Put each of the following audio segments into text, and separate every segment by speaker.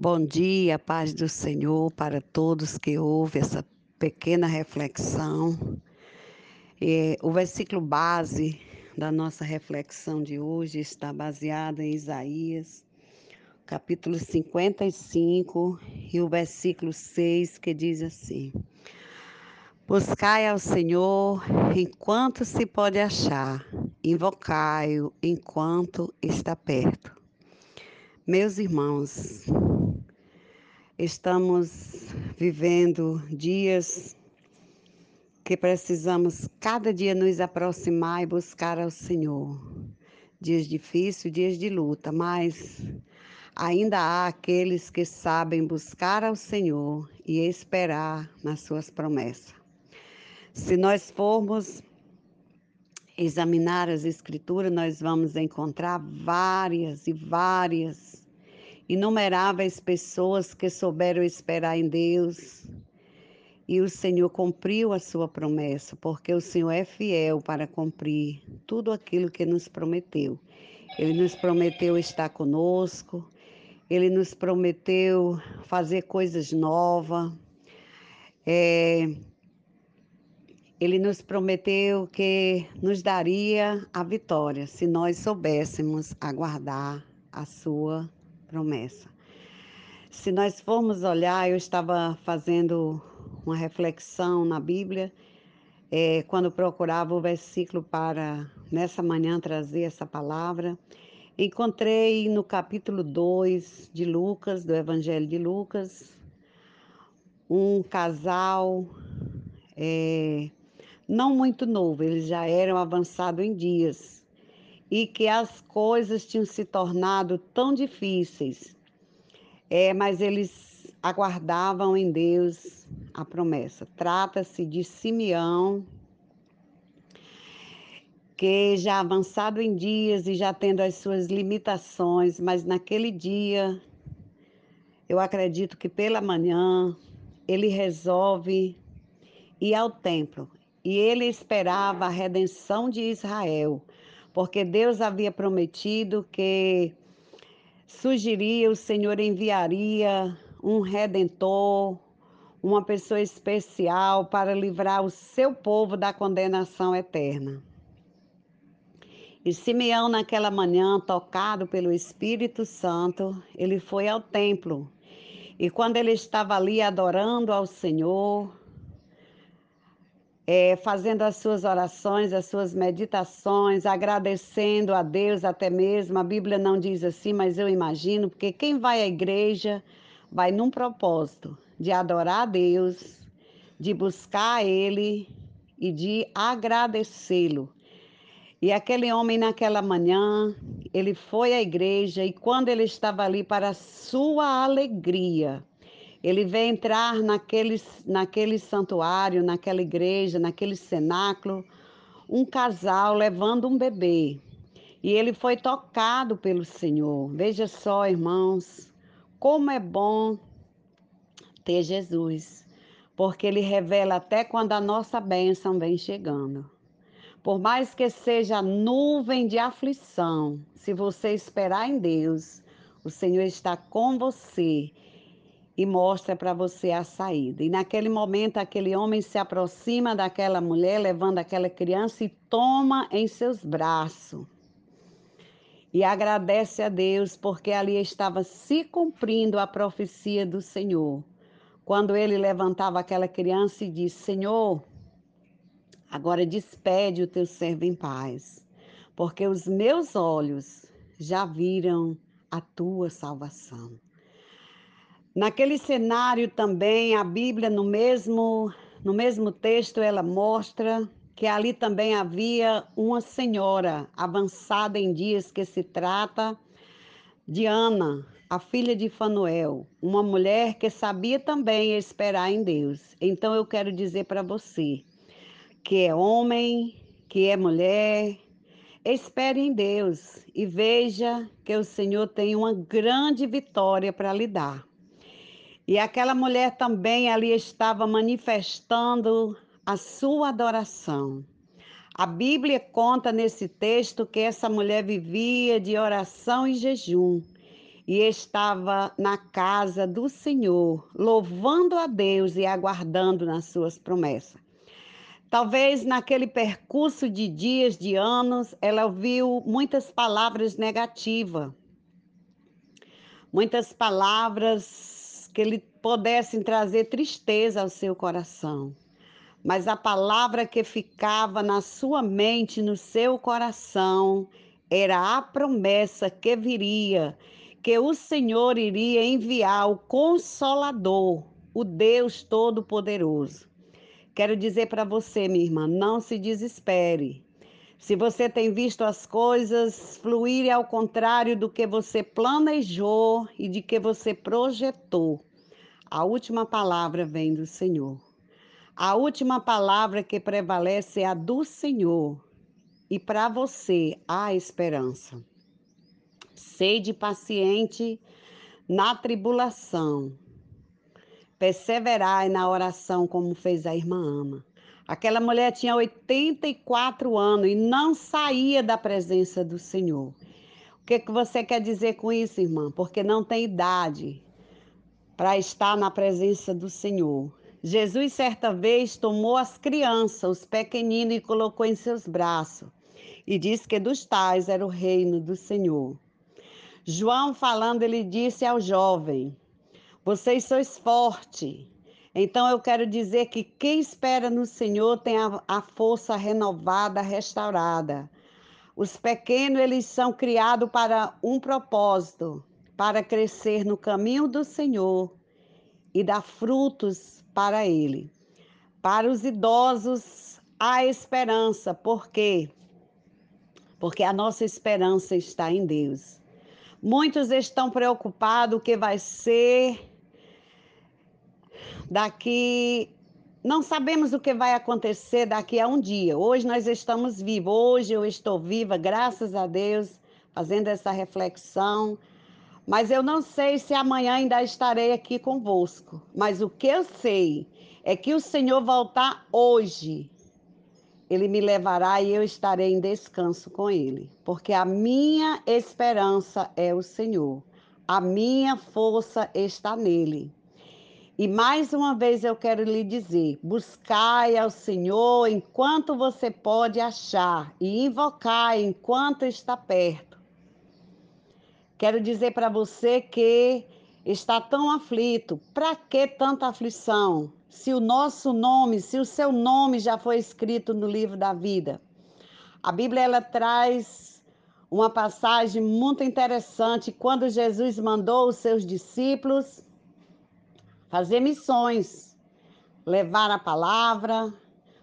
Speaker 1: Bom dia, paz do Senhor para todos que ouvem essa pequena reflexão. É, o versículo base da nossa reflexão de hoje está baseado em Isaías, capítulo 55, e o versículo 6, que diz assim: Buscai ao Senhor enquanto se pode achar, invocai-o enquanto está perto. Meus irmãos, estamos vivendo dias que precisamos cada dia nos aproximar e buscar ao Senhor. Dias difíceis, dias de luta, mas ainda há aqueles que sabem buscar ao Senhor e esperar nas suas promessas. Se nós formos examinar as Escrituras, nós vamos encontrar várias e várias, inumeráveis pessoas que souberam esperar em Deus. E o Senhor cumpriu a sua promessa, porque o Senhor é fiel para cumprir tudo aquilo que nos prometeu. Ele nos prometeu estar conosco, ele nos prometeu fazer coisas novas. É, ele nos prometeu que nos daria a vitória se nós soubéssemos aguardar a sua promessa. Se nós formos olhar, eu estava fazendo uma reflexão na Bíblia é, quando procurava o versículo para nessa manhã trazer essa palavra. Encontrei no capítulo 2 de Lucas, do Evangelho de Lucas, um casal é, não muito novo, eles já eram avançados em dias, e que as coisas tinham se tornado tão difíceis, é, mas eles aguardavam em Deus a promessa. Trata-se de Simeão, que já avançado em dias e já tendo as suas limitações, mas naquele dia, eu acredito que pela manhã, ele resolve ir ao templo. E ele esperava a redenção de Israel, porque Deus havia prometido que surgiria, o Senhor enviaria um redentor, uma pessoa especial para livrar o seu povo da condenação eterna. E Simeão, naquela manhã, tocado pelo Espírito Santo, ele foi ao templo. E quando ele estava ali adorando ao Senhor, é, fazendo as suas orações, as suas meditações, agradecendo a Deus até mesmo. A Bíblia não diz assim, mas eu imagino, porque quem vai à igreja vai num propósito de adorar a Deus, de buscar Ele e de agradecê-lo. E aquele homem, naquela manhã, ele foi à igreja e quando ele estava ali, para sua alegria, ele vê entrar naquele, naquele santuário, naquela igreja, naquele cenáculo, um casal levando um bebê. E ele foi tocado pelo Senhor. Veja só, irmãos, como é bom ter Jesus, porque ele revela até quando a nossa bênção vem chegando. Por mais que seja nuvem de aflição, se você esperar em Deus, o Senhor está com você e mostra para você a saída. E naquele momento, aquele homem se aproxima daquela mulher, levando aquela criança e toma em seus braços. E agradece a Deus, porque ali estava se cumprindo a profecia do Senhor. Quando ele levantava aquela criança e disse: Senhor, agora despede o teu servo em paz, porque os meus olhos já viram a tua salvação. Naquele cenário também, a Bíblia, no mesmo, no mesmo texto, ela mostra que ali também havia uma senhora avançada em dias que se trata de Ana, a filha de Fanuel, uma mulher que sabia também esperar em Deus. Então eu quero dizer para você que é homem, que é mulher, espere em Deus e veja que o Senhor tem uma grande vitória para lhe dar. E aquela mulher também ali estava manifestando a sua adoração. A Bíblia conta nesse texto que essa mulher vivia de oração e jejum. e estava na casa do Senhor, louvando a Deus e aguardando nas suas promessas. Talvez naquele percurso de dias, de anos, ela ouviu muitas palavras negativas, muitas palavras que lhe pudessem trazer tristeza ao seu coração. Mas a palavra que ficava na sua mente, no seu coração, era a promessa que viria, que o Senhor iria enviar o Consolador, o Deus Todo-Poderoso. Quero dizer para você, minha irmã, não se desespere. Se você tem visto as coisas fluírem ao contrário do que você planejou e de que você projetou, a última palavra vem do Senhor. A última palavra que prevalece é a do Senhor. E para você há esperança. Sede paciente na tribulação, Perseverai na oração, como fez a irmã Ama. Aquela mulher tinha 84 anos e não saía da presença do Senhor. O que, que você quer dizer com isso, irmã? Porque não tem idade para estar na presença do Senhor. Jesus, certa vez, tomou as crianças, os pequeninos, e colocou em seus braços. E disse que dos tais era o reino do Senhor. João, falando, ele disse ao jovem: vocês sois forte. Então eu quero dizer que quem espera no Senhor tem a, a força renovada, restaurada. Os pequenos, eles são criados para um propósito, para crescer no caminho do Senhor e dar frutos para Ele. Para os idosos, há esperança. Por quê? Porque a nossa esperança está em Deus. Muitos estão preocupados o que vai ser daqui. Não sabemos o que vai acontecer daqui a um dia. Hoje nós estamos vivos. Hoje eu estou viva, graças a Deus, fazendo essa reflexão. Mas eu não sei se amanhã ainda estarei aqui convosco. Mas o que eu sei é que o Senhor voltar hoje. Ele me levará e eu estarei em descanso com Ele, porque a minha esperança é o Senhor, a minha força está nele. E mais uma vez eu quero lhe dizer: buscai ao Senhor enquanto você pode achar e invocai enquanto está perto. Quero dizer para você que está tão aflito, para que tanta aflição? Se o nosso nome, se o seu nome já foi escrito no livro da vida. A Bíblia ela traz uma passagem muito interessante quando Jesus mandou os seus discípulos fazer missões, levar a palavra,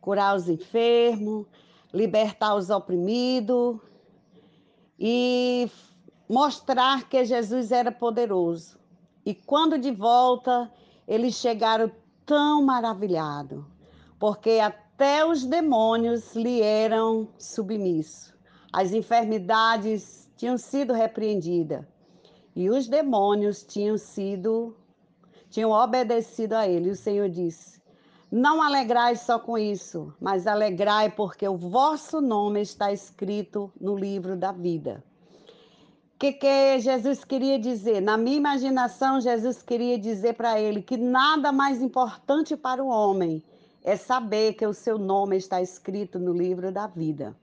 Speaker 1: curar os enfermos, libertar os oprimidos e mostrar que Jesus era poderoso. E quando de volta, eles chegaram tão maravilhados, porque até os demônios lhe eram submissos. As enfermidades tinham sido repreendidas e os demônios tinham sido tinham obedecido a ele. E o Senhor disse: Não alegrai só com isso, mas alegrai porque o vosso nome está escrito no livro da vida. O que, que Jesus queria dizer? Na minha imaginação, Jesus queria dizer para ele que nada mais importante para o homem é saber que o seu nome está escrito no livro da vida.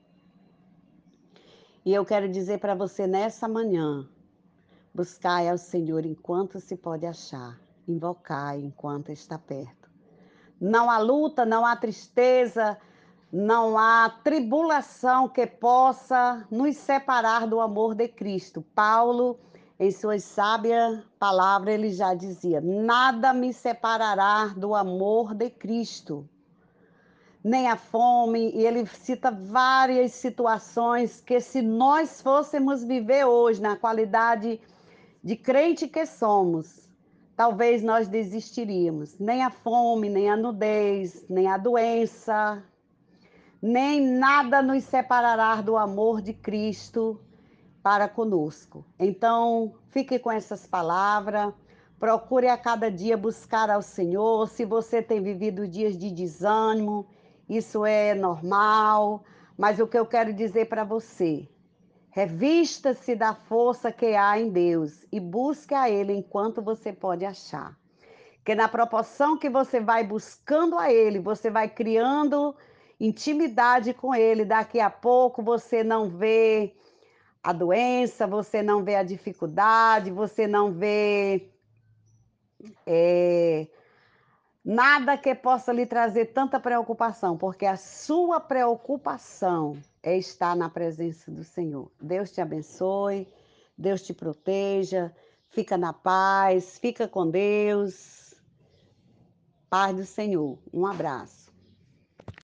Speaker 1: E eu quero dizer para você nessa manhã: buscai ao Senhor enquanto se pode achar invocai enquanto está perto. Não há luta, não há tristeza, não há tribulação que possa nos separar do amor de Cristo. Paulo, em suas sábias palavras, ele já dizia: Nada me separará do amor de Cristo. Nem a fome, e ele cita várias situações que, se nós fôssemos viver hoje na qualidade de crente que somos, talvez nós desistiríamos. Nem a fome, nem a nudez, nem a doença, nem nada nos separará do amor de Cristo para conosco. Então, fique com essas palavras. Procure a cada dia buscar ao Senhor. Se você tem vivido dias de desânimo, isso é normal. Mas o que eu quero dizer para você, Revista-se da força que há em Deus e busque a Ele enquanto você pode achar. Que na proporção que você vai buscando a Ele, você vai criando intimidade com Ele. Daqui a pouco você não vê a doença, você não vê a dificuldade, você não vê é, nada que possa lhe trazer tanta preocupação, porque a sua preocupação é estar na presença do Senhor. Deus te abençoe, Deus te proteja, fica na paz, fica com Deus. Paz do Senhor. Um abraço.